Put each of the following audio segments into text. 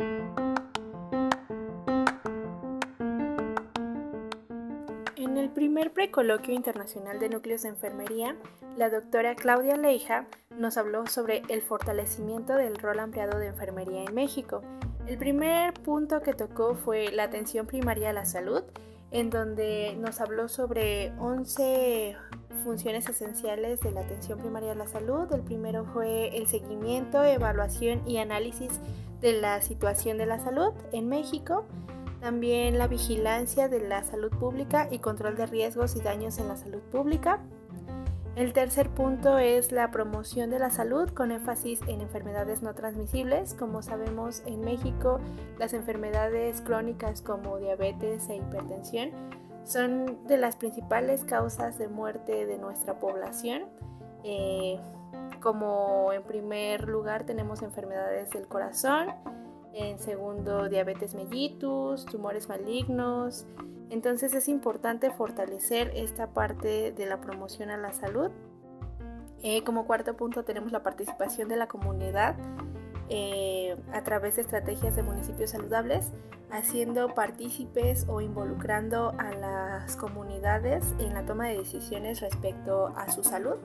En el primer precoloquio internacional de núcleos de enfermería, la doctora Claudia Leija nos habló sobre el fortalecimiento del rol ampliado de enfermería en México. El primer punto que tocó fue la atención primaria a la salud, en donde nos habló sobre 11 funciones esenciales de la atención primaria a la salud. El primero fue el seguimiento, evaluación y análisis de la situación de la salud en México. También la vigilancia de la salud pública y control de riesgos y daños en la salud pública. El tercer punto es la promoción de la salud con énfasis en enfermedades no transmisibles. Como sabemos en México, las enfermedades crónicas como diabetes e hipertensión son de las principales causas de muerte de nuestra población. Eh, como en primer lugar tenemos enfermedades del corazón, en segundo diabetes mellitus, tumores malignos. Entonces es importante fortalecer esta parte de la promoción a la salud. Eh, como cuarto punto tenemos la participación de la comunidad eh, a través de estrategias de municipios saludables, haciendo partícipes o involucrando a las comunidades en la toma de decisiones respecto a su salud.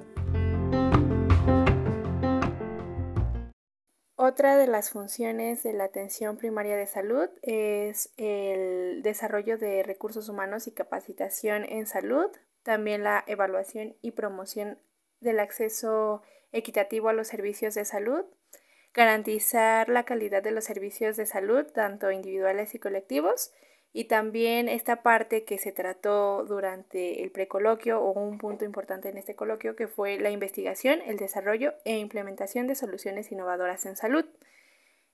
Otra de las funciones de la atención primaria de salud es el desarrollo de recursos humanos y capacitación en salud, también la evaluación y promoción del acceso equitativo a los servicios de salud, garantizar la calidad de los servicios de salud, tanto individuales y colectivos, y también esta parte que se trató durante el precoloquio o un punto importante en este coloquio que fue la investigación, el desarrollo e implementación de soluciones innovadoras en salud.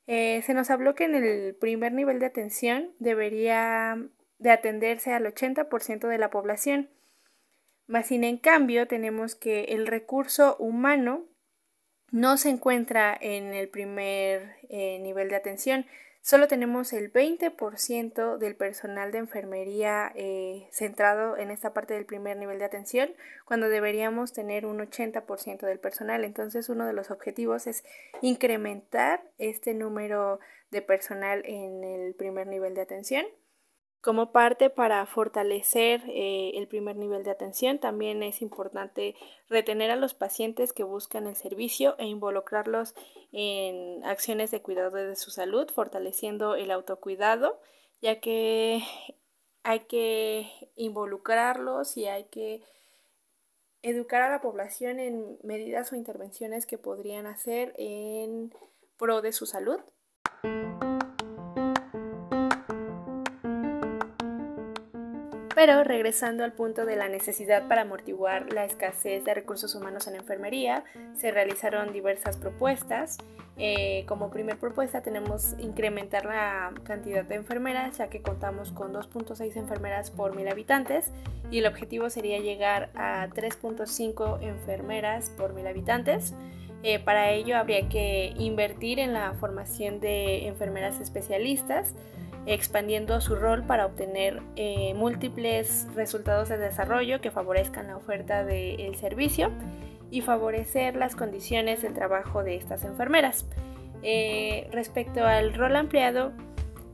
Eh, se nos habló que en el primer nivel de atención debería de atenderse al 80% de la población, más sin en cambio tenemos que el recurso humano no se encuentra en el primer eh, nivel de atención, Solo tenemos el 20% del personal de enfermería eh, centrado en esta parte del primer nivel de atención, cuando deberíamos tener un 80% del personal. Entonces, uno de los objetivos es incrementar este número de personal en el primer nivel de atención. Como parte para fortalecer eh, el primer nivel de atención, también es importante retener a los pacientes que buscan el servicio e involucrarlos en acciones de cuidado de su salud, fortaleciendo el autocuidado, ya que hay que involucrarlos y hay que educar a la población en medidas o intervenciones que podrían hacer en pro de su salud. Pero regresando al punto de la necesidad para amortiguar la escasez de recursos humanos en enfermería, se realizaron diversas propuestas. Eh, como primer propuesta tenemos incrementar la cantidad de enfermeras, ya que contamos con 2.6 enfermeras por mil habitantes y el objetivo sería llegar a 3.5 enfermeras por mil habitantes. Eh, para ello habría que invertir en la formación de enfermeras especialistas, expandiendo su rol para obtener eh, múltiples resultados de desarrollo que favorezcan la oferta del servicio y favorecer las condiciones de trabajo de estas enfermeras. Eh, respecto al rol ampliado,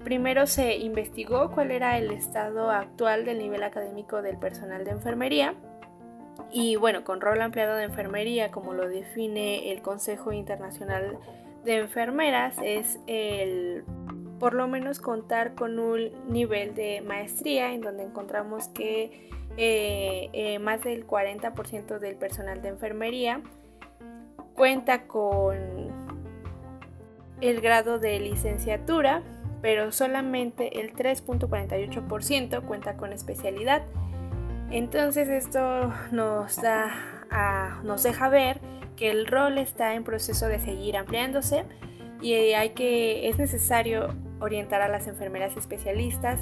primero se investigó cuál era el estado actual del nivel académico del personal de enfermería. Y bueno, con rol ampliado de enfermería, como lo define el Consejo Internacional de Enfermeras, es el por lo menos contar con un nivel de maestría en donde encontramos que eh, eh, más del 40% del personal de enfermería cuenta con el grado de licenciatura, pero solamente el 3.48% cuenta con especialidad. Entonces esto nos da nos deja ver que el rol está en proceso de seguir ampliándose y hay que es necesario orientar a las enfermeras especialistas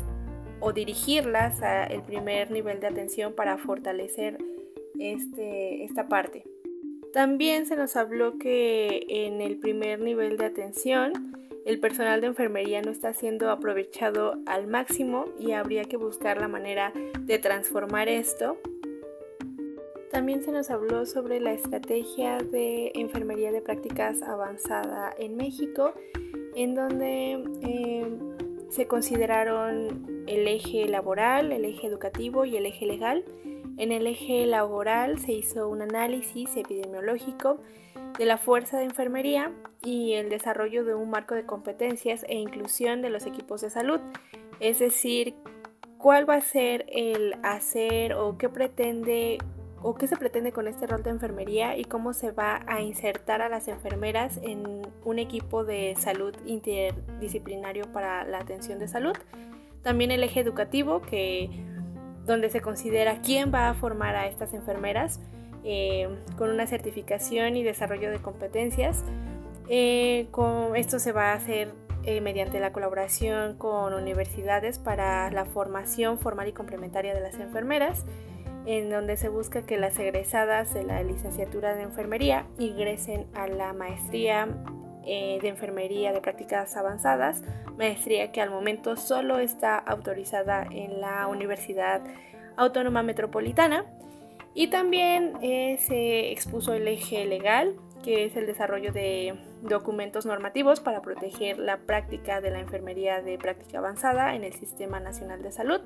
o dirigirlas al primer nivel de atención para fortalecer este, esta parte. También se nos habló que en el primer nivel de atención el personal de enfermería no está siendo aprovechado al máximo y habría que buscar la manera de transformar esto. También se nos habló sobre la estrategia de enfermería de prácticas avanzada en México en donde eh, se consideraron el eje laboral, el eje educativo y el eje legal. En el eje laboral se hizo un análisis epidemiológico de la fuerza de enfermería y el desarrollo de un marco de competencias e inclusión de los equipos de salud, es decir, cuál va a ser el hacer o qué pretende o qué se pretende con este rol de enfermería y cómo se va a insertar a las enfermeras en un equipo de salud interdisciplinario para la atención de salud. También el eje educativo, que donde se considera quién va a formar a estas enfermeras eh, con una certificación y desarrollo de competencias. Eh, con, esto se va a hacer eh, mediante la colaboración con universidades para la formación formal y complementaria de las enfermeras en donde se busca que las egresadas de la licenciatura de enfermería ingresen a la maestría eh, de enfermería de prácticas avanzadas, maestría que al momento solo está autorizada en la Universidad Autónoma Metropolitana. Y también eh, se expuso el eje legal, que es el desarrollo de documentos normativos para proteger la práctica de la enfermería de práctica avanzada en el Sistema Nacional de Salud.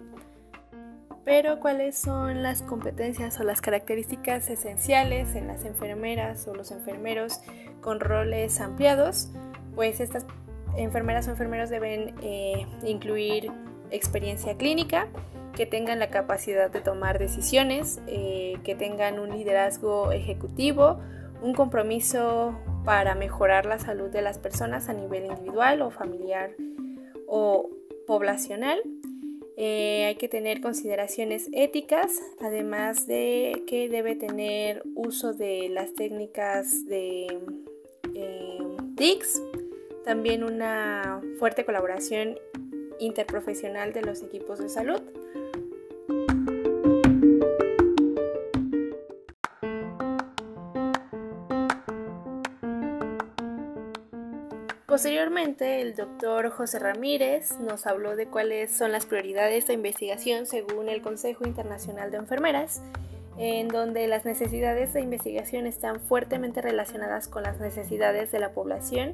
Pero ¿cuáles son las competencias o las características esenciales en las enfermeras o los enfermeros con roles ampliados? Pues estas enfermeras o enfermeros deben eh, incluir experiencia clínica, que tengan la capacidad de tomar decisiones, eh, que tengan un liderazgo ejecutivo, un compromiso para mejorar la salud de las personas a nivel individual o familiar o poblacional eh, hay que tener consideraciones éticas, además de que debe tener uso de las técnicas de eh, TICS, también una fuerte colaboración interprofesional de los equipos de salud. Posteriormente, el doctor José Ramírez nos habló de cuáles son las prioridades de investigación según el Consejo Internacional de Enfermeras, en donde las necesidades de investigación están fuertemente relacionadas con las necesidades de la población,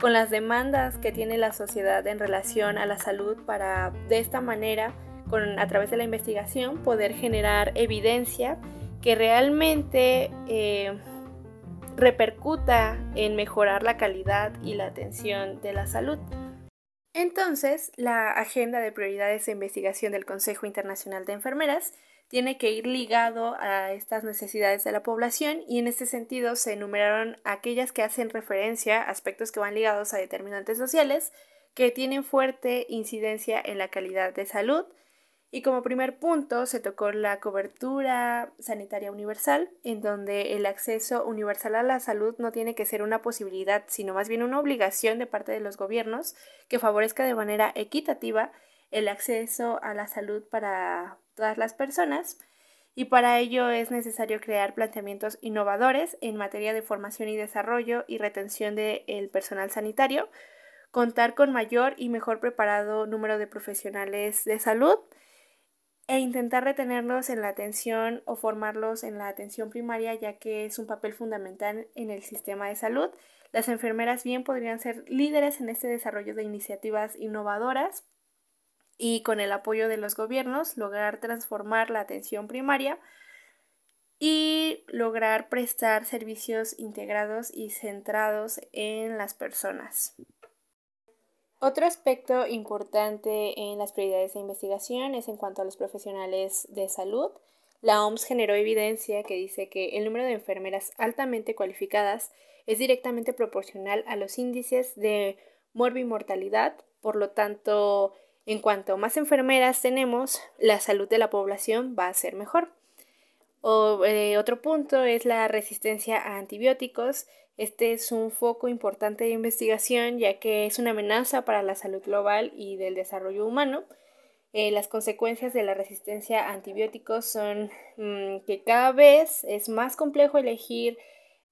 con las demandas que tiene la sociedad en relación a la salud para de esta manera, a través de la investigación, poder generar evidencia que realmente eh, repercuta en mejorar la calidad y la atención de la salud. Entonces, la agenda de prioridades de investigación del Consejo Internacional de Enfermeras tiene que ir ligado a estas necesidades de la población y en este sentido se enumeraron aquellas que hacen referencia a aspectos que van ligados a determinantes sociales que tienen fuerte incidencia en la calidad de salud, y como primer punto se tocó la cobertura sanitaria universal, en donde el acceso universal a la salud no tiene que ser una posibilidad, sino más bien una obligación de parte de los gobiernos que favorezca de manera equitativa el acceso a la salud para todas las personas. Y para ello es necesario crear planteamientos innovadores en materia de formación y desarrollo y retención del personal sanitario, contar con mayor y mejor preparado número de profesionales de salud, e intentar retenerlos en la atención o formarlos en la atención primaria ya que es un papel fundamental en el sistema de salud. Las enfermeras bien podrían ser líderes en este desarrollo de iniciativas innovadoras y con el apoyo de los gobiernos lograr transformar la atención primaria y lograr prestar servicios integrados y centrados en las personas. Otro aspecto importante en las prioridades de investigación es en cuanto a los profesionales de salud. La OMS generó evidencia que dice que el número de enfermeras altamente cualificadas es directamente proporcional a los índices de morbimortalidad, por lo tanto, en cuanto más enfermeras tenemos, la salud de la población va a ser mejor. Eh, otro punto es la resistencia a antibióticos. Este es un foco importante de investigación ya que es una amenaza para la salud global y del desarrollo humano. Eh, las consecuencias de la resistencia a antibióticos son mm, que cada vez es más complejo elegir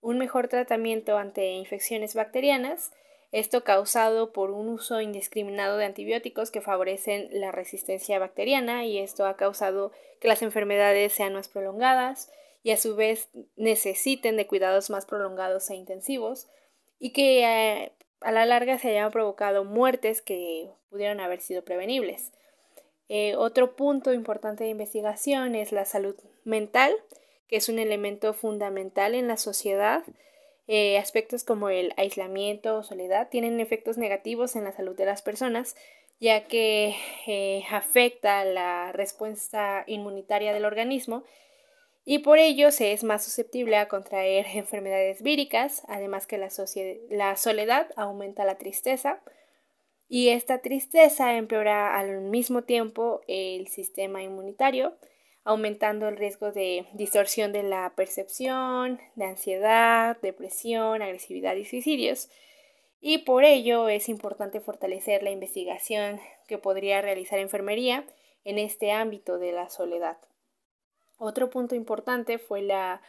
un mejor tratamiento ante infecciones bacterianas esto causado por un uso indiscriminado de antibióticos que favorecen la resistencia bacteriana y esto ha causado que las enfermedades sean más prolongadas y a su vez necesiten de cuidados más prolongados e intensivos y que eh, a la larga se hayan provocado muertes que pudieron haber sido prevenibles. Eh, otro punto importante de investigación es la salud mental, que es un elemento fundamental en la sociedad. Eh, aspectos como el aislamiento o soledad tienen efectos negativos en la salud de las personas, ya que eh, afecta la respuesta inmunitaria del organismo y por ello se es más susceptible a contraer enfermedades víricas, además que la, la soledad aumenta la tristeza y esta tristeza empeora al mismo tiempo el sistema inmunitario, aumentando el riesgo de distorsión de la percepción, de ansiedad, depresión, agresividad y suicidios. Y por ello es importante fortalecer la investigación que podría realizar enfermería en este ámbito de la soledad. Otro punto importante fue la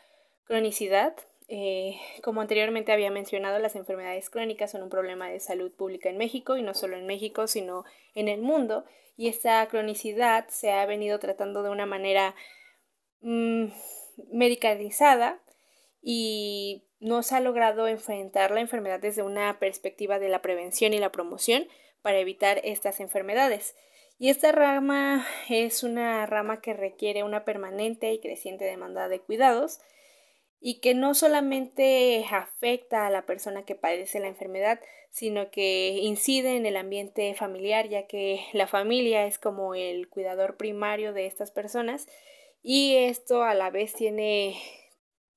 cronicidad. Eh, como anteriormente había mencionado, las enfermedades crónicas son un problema de salud pública en México y no solo en México, sino en el mundo. Y esta cronicidad se ha venido tratando de una manera mm, medicalizada y no se ha logrado enfrentar la enfermedad desde una perspectiva de la prevención y la promoción para evitar estas enfermedades. Y esta rama es una rama que requiere una permanente y creciente demanda de cuidados y que no solamente afecta a la persona que padece la enfermedad, sino que incide en el ambiente familiar, ya que la familia es como el cuidador primario de estas personas y esto a la vez tiene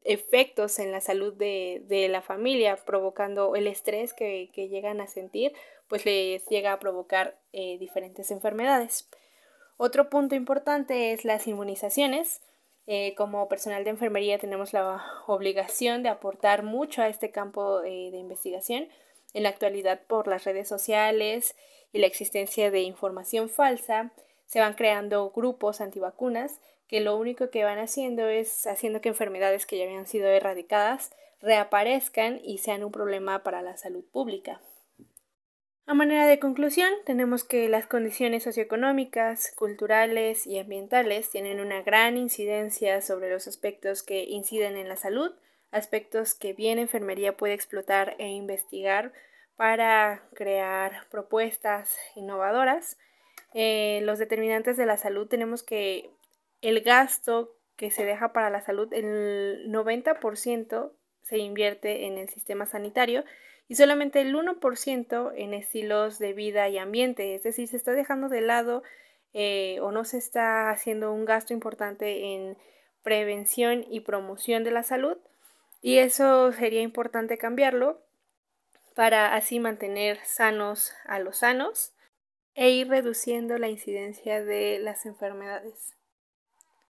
efectos en la salud de, de la familia, provocando el estrés que, que llegan a sentir pues les llega a provocar eh, diferentes enfermedades. Otro punto importante es las inmunizaciones. Eh, como personal de enfermería tenemos la obligación de aportar mucho a este campo de investigación. En la actualidad, por las redes sociales y la existencia de información falsa, se van creando grupos antivacunas que lo único que van haciendo es haciendo que enfermedades que ya habían sido erradicadas reaparezcan y sean un problema para la salud pública. A manera de conclusión, tenemos que las condiciones socioeconómicas, culturales y ambientales tienen una gran incidencia sobre los aspectos que inciden en la salud, aspectos que bien enfermería puede explotar e investigar para crear propuestas innovadoras. Eh, los determinantes de la salud tenemos que el gasto que se deja para la salud, el 90% se invierte en el sistema sanitario y solamente el 1% en estilos de vida y ambiente, es decir, se está dejando de lado eh, o no se está haciendo un gasto importante en prevención y promoción de la salud y eso sería importante cambiarlo para así mantener sanos a los sanos e ir reduciendo la incidencia de las enfermedades.